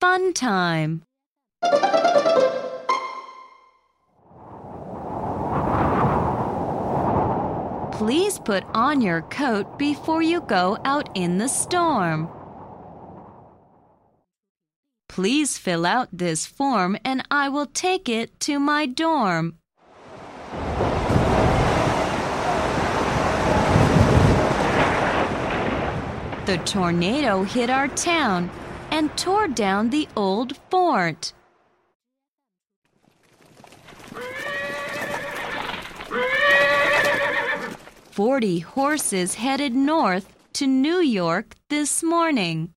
fun time. Please put on your coat before you go out in the storm. Please fill out this form and I will take it to my dorm. The tornado hit our town and tore down the old fort. Forty horses headed north to New York this morning.